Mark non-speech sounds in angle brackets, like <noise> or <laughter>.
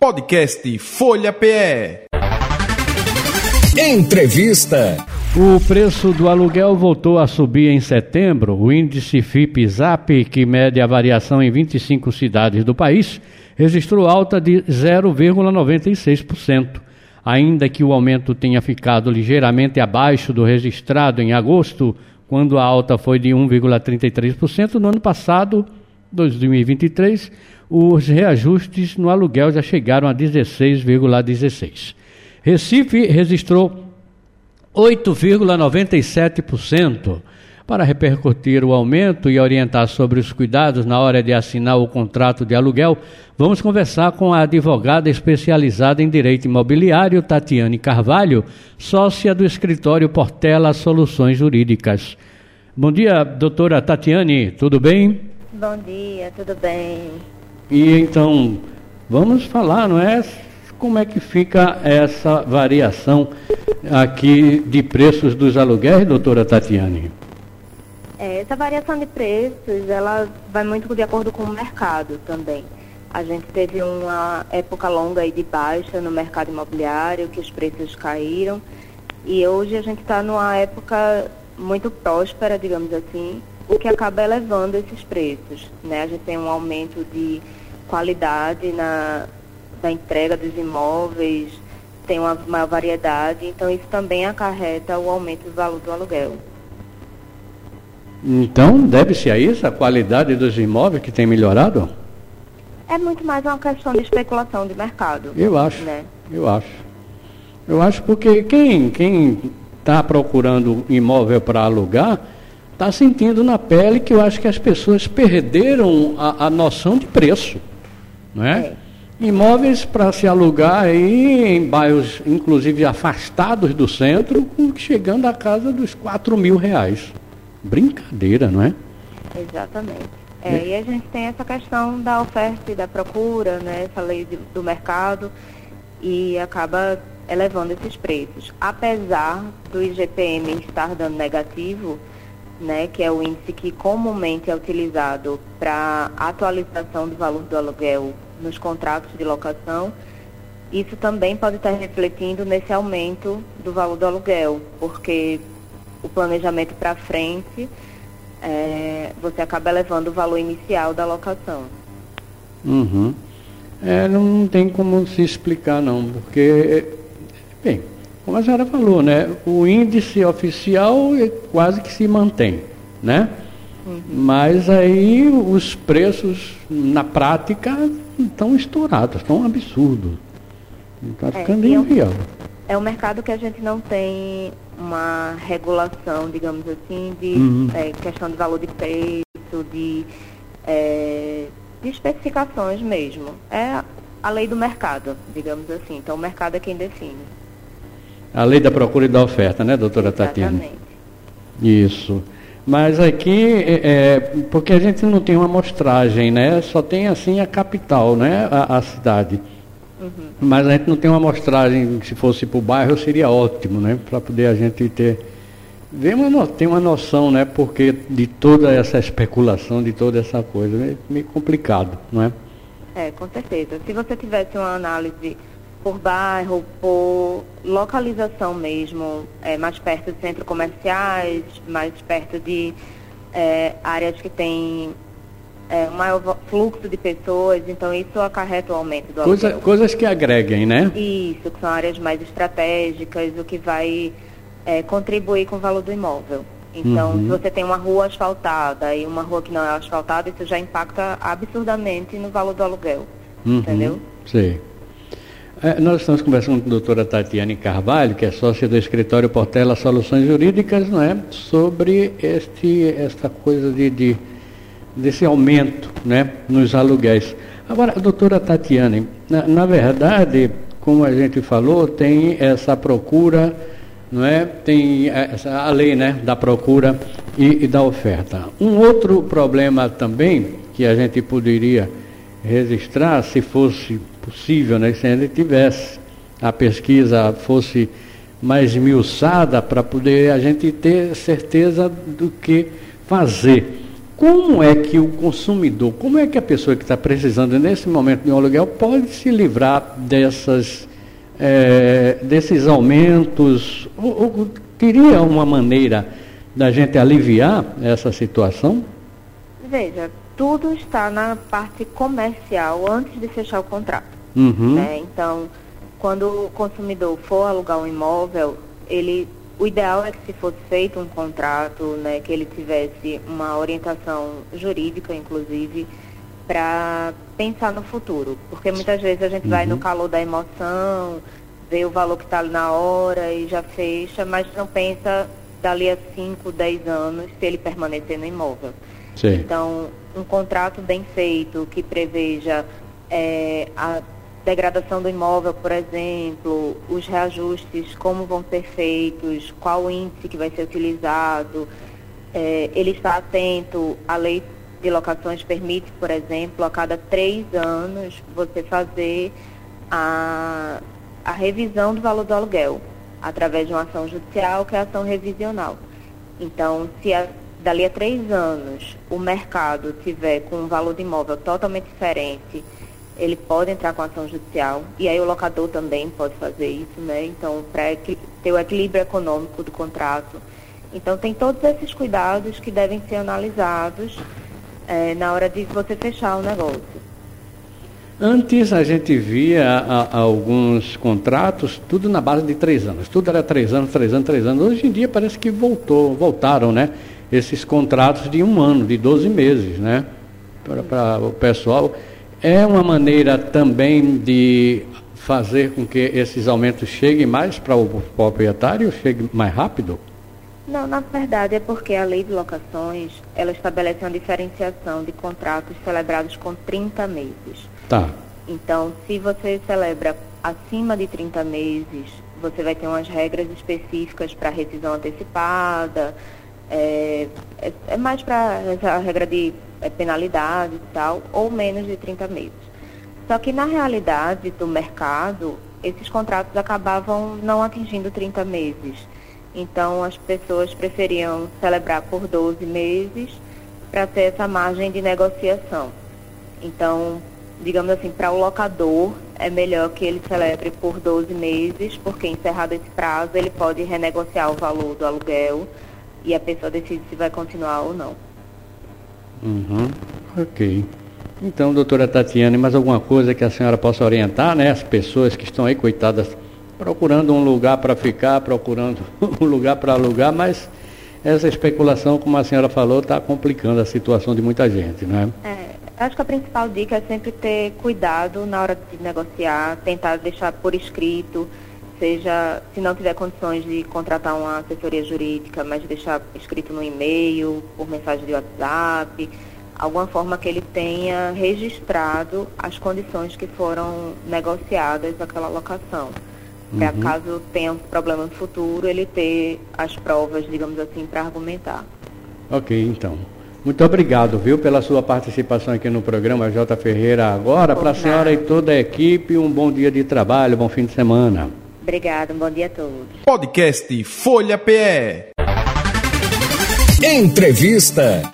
Podcast Folha PE. Entrevista. O preço do aluguel voltou a subir em setembro. O índice FIP-ZAP, que mede a variação em 25 cidades do país, registrou alta de 0,96%. Ainda que o aumento tenha ficado ligeiramente abaixo do registrado em agosto, quando a alta foi de 1,33%, no ano passado, 2023, os reajustes no aluguel já chegaram a 16,16. Recife registrou 8,97%. Para repercutir o aumento e orientar sobre os cuidados na hora de assinar o contrato de aluguel, vamos conversar com a advogada especializada em direito imobiliário, Tatiane Carvalho, sócia do escritório Portela Soluções Jurídicas. Bom dia, doutora Tatiane, tudo bem? Bom dia, tudo bem? E então, vamos falar, não é? Como é que fica essa variação aqui de preços dos aluguéis, doutora Tatiane? É, essa variação de preços, ela vai muito de acordo com o mercado também. A gente teve uma época longa aí de baixa no mercado imobiliário, que os preços caíram. E hoje a gente está numa época muito próspera, digamos assim, o que acaba elevando esses preços. Né? A gente tem um aumento de qualidade na, da entrega dos imóveis, tem uma maior variedade, então isso também acarreta o aumento do valor do aluguel. Então, deve-se a isso a qualidade dos imóveis que tem melhorado? É muito mais uma questão de especulação de mercado. Eu acho. Né? Eu acho. Eu acho porque quem quem está procurando imóvel para alugar está sentindo na pele que eu acho que as pessoas perderam a, a noção de preço, não é? é. Imóveis para se alugar aí em bairros, inclusive afastados do centro, chegando à casa dos 4 mil reais. Brincadeira, não é? Exatamente. É, é. E a gente tem essa questão da oferta e da procura, né? essa lei de, do mercado, e acaba elevando esses preços. Apesar do IGPM estar dando negativo, né, que é o índice que comumente é utilizado para atualização do valor do aluguel nos contratos de locação, isso também pode estar refletindo nesse aumento do valor do aluguel, porque o planejamento para frente, é, você acaba elevando o valor inicial da locação. Uhum. É, não tem como se explicar não, porque, bem, como a senhora falou, né, o índice oficial é quase que se mantém, né? Uhum. Mas aí os preços na prática estão estourados, estão absurdos. Está ficando é, inviável. É um mercado que a gente não tem uma regulação, digamos assim, de uhum. é, questão de valor de preço, de, é, de especificações mesmo. É a lei do mercado, digamos assim. Então o mercado é quem define. A lei da procura e da oferta, né, doutora Exatamente. Tatiana? Isso. Mas aqui, é, é, porque a gente não tem uma amostragem, né? Só tem assim a capital, né? A, a cidade. Uhum. Mas a gente não tem uma amostragem, se fosse para o bairro seria ótimo, né? Para poder a gente ter. Ver uma, ter uma noção, né? Porque de toda essa especulação, de toda essa coisa, é meio complicado, não é? É, com certeza. Se você tivesse uma análise por bairro, por localização mesmo, é, mais perto de centros comerciais, mais perto de é, áreas que têm é, um maior fluxo de pessoas, então isso acarreta o aumento do Coisa, aluguel. Coisas que agreguem, né? Isso, que são áreas mais estratégicas, o que vai é, contribuir com o valor do imóvel. Então, uhum. se você tem uma rua asfaltada e uma rua que não é asfaltada, isso já impacta absurdamente no valor do aluguel. Uhum. Entendeu? Sim. É, nós estamos conversando com a doutora Tatiane Carvalho, que é sócia do escritório Portela Soluções Jurídicas, não é? sobre este, esta coisa de, de, desse aumento né? nos aluguéis. Agora, doutora Tatiane, na, na verdade, como a gente falou, tem essa procura, não é? tem essa, a lei né? da procura e, e da oferta. Um outro problema também que a gente poderia registrar, se fosse possível, né? se a gente tivesse a pesquisa fosse mais esmiuçada para poder a gente ter certeza do que fazer. Como é que o consumidor, como é que a pessoa que está precisando nesse momento de um aluguel pode se livrar dessas, é, desses aumentos? Ou, ou, teria uma maneira da gente aliviar essa situação? Veja, tudo está na parte comercial antes de fechar o contrato. Uhum. Né? Então, quando o consumidor for alugar um imóvel, ele o ideal é que se fosse feito um contrato, né, que ele tivesse uma orientação jurídica, inclusive, para pensar no futuro. Porque muitas vezes a gente uhum. vai no uhum. calor da emoção, vê o valor que está ali na hora e já fecha, mas não pensa dali a 5, 10 anos se ele permanecer no imóvel. Sim. Então, um contrato bem feito que preveja é, a degradação do imóvel, por exemplo, os reajustes, como vão ser feitos, qual índice que vai ser utilizado. É, ele está atento à lei de locações permite, por exemplo, a cada três anos você fazer a, a revisão do valor do aluguel através de uma ação judicial, que é a ação revisional. Então, se a, dali a três anos o mercado tiver com um valor de imóvel totalmente diferente ele pode entrar com ação judicial e aí o locador também pode fazer isso, né? Então, para ter o equilíbrio econômico do contrato. Então, tem todos esses cuidados que devem ser analisados é, na hora de você fechar o negócio. Antes a gente via a, a alguns contratos tudo na base de três anos. Tudo era três anos, três anos, três anos. Hoje em dia parece que voltou, voltaram, né? Esses contratos de um ano, de 12 meses, né? Para o pessoal. É uma maneira também de fazer com que esses aumentos cheguem mais para o proprietário, chegue mais rápido? Não, na verdade é porque a lei de locações, ela estabelece uma diferenciação de contratos celebrados com 30 meses. Tá. Então, se você celebra acima de 30 meses, você vai ter umas regras específicas para rescisão antecipada, é, é, é mais para a regra de é, penalidade e tal, ou menos de 30 meses. Só que na realidade do mercado, esses contratos acabavam não atingindo 30 meses. Então as pessoas preferiam celebrar por 12 meses para ter essa margem de negociação. Então, digamos assim, para o locador é melhor que ele celebre por 12 meses, porque encerrado esse prazo ele pode renegociar o valor do aluguel e a pessoa decide se vai continuar ou não. Uhum, ok. Então, doutora Tatiane, mais alguma coisa que a senhora possa orientar, né? As pessoas que estão aí, coitadas, procurando um lugar para ficar, procurando <laughs> um lugar para alugar, mas essa especulação, como a senhora falou, está complicando a situação de muita gente, né? É, acho que a principal dica é sempre ter cuidado na hora de negociar, tentar deixar por escrito, seja, se não tiver condições de contratar uma assessoria jurídica, mas deixar escrito no e-mail, por mensagem de WhatsApp, alguma forma que ele tenha registrado as condições que foram negociadas naquela locação. Para uhum. caso tenha um problema no futuro, ele ter as provas, digamos assim, para argumentar. Ok, então. Muito obrigado, viu, pela sua participação aqui no programa J. Ferreira agora. Para a senhora e toda a equipe, um bom dia de trabalho, bom fim de semana. Obrigada, um bom dia a todos. Podcast Folha PE. Entrevista.